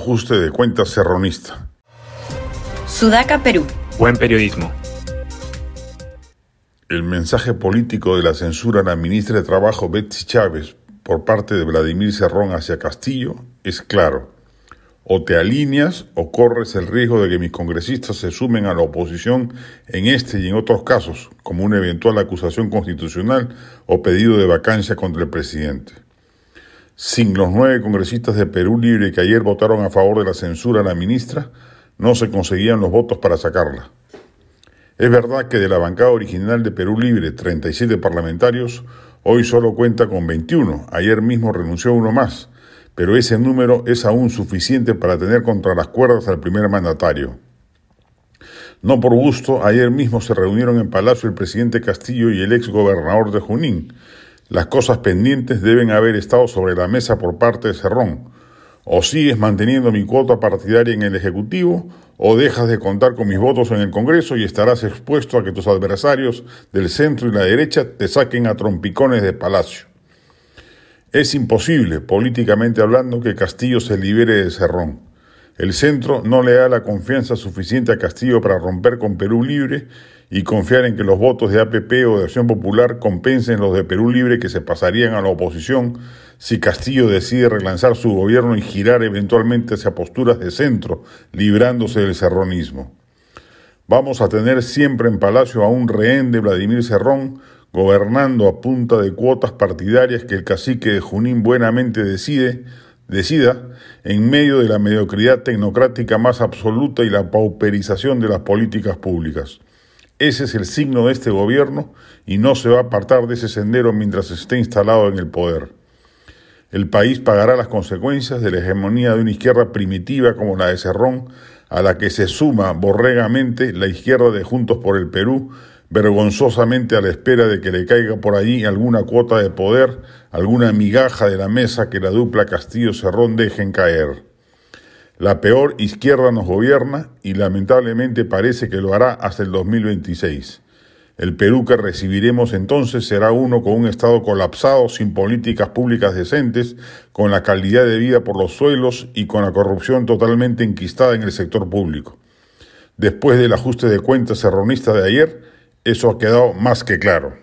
ajuste de cuentas serronista. Sudaca, Perú. Buen periodismo. El mensaje político de la censura a la ministra de Trabajo Betsy Chávez por parte de Vladimir Cerrón hacia Castillo es claro. O te alineas o corres el riesgo de que mis congresistas se sumen a la oposición en este y en otros casos, como una eventual acusación constitucional o pedido de vacancia contra el presidente. Sin los nueve congresistas de Perú Libre que ayer votaron a favor de la censura a la ministra, no se conseguían los votos para sacarla. Es verdad que de la bancada original de Perú Libre, 37 parlamentarios, hoy solo cuenta con 21. Ayer mismo renunció uno más, pero ese número es aún suficiente para tener contra las cuerdas al primer mandatario. No por gusto, ayer mismo se reunieron en Palacio el presidente Castillo y el ex gobernador de Junín. Las cosas pendientes deben haber estado sobre la mesa por parte de Cerrón. O sigues manteniendo mi cuota partidaria en el Ejecutivo, o dejas de contar con mis votos en el Congreso y estarás expuesto a que tus adversarios del centro y la derecha te saquen a trompicones de palacio. Es imposible, políticamente hablando, que Castillo se libere de Cerrón. El centro no le da la confianza suficiente a Castillo para romper con Perú Libre y confiar en que los votos de APP o de Acción Popular compensen los de Perú Libre que se pasarían a la oposición si Castillo decide relanzar su gobierno y girar eventualmente hacia posturas de centro, librándose del serronismo. Vamos a tener siempre en Palacio a un rehén de Vladimir Cerrón gobernando a punta de cuotas partidarias que el cacique de Junín buenamente decide, decida, en medio de la mediocridad tecnocrática más absoluta y la pauperización de las políticas públicas. Ese es el signo de este gobierno y no se va a apartar de ese sendero mientras esté instalado en el poder. El país pagará las consecuencias de la hegemonía de una izquierda primitiva como la de Cerrón, a la que se suma borregamente la izquierda de Juntos por el Perú, vergonzosamente a la espera de que le caiga por allí alguna cuota de poder, alguna migaja de la mesa que la dupla Castillo-Cerrón dejen caer. La peor izquierda nos gobierna y lamentablemente parece que lo hará hasta el 2026. El Perú que recibiremos entonces será uno con un Estado colapsado, sin políticas públicas decentes, con la calidad de vida por los suelos y con la corrupción totalmente enquistada en el sector público. Después del ajuste de cuentas erronista de ayer, eso ha quedado más que claro.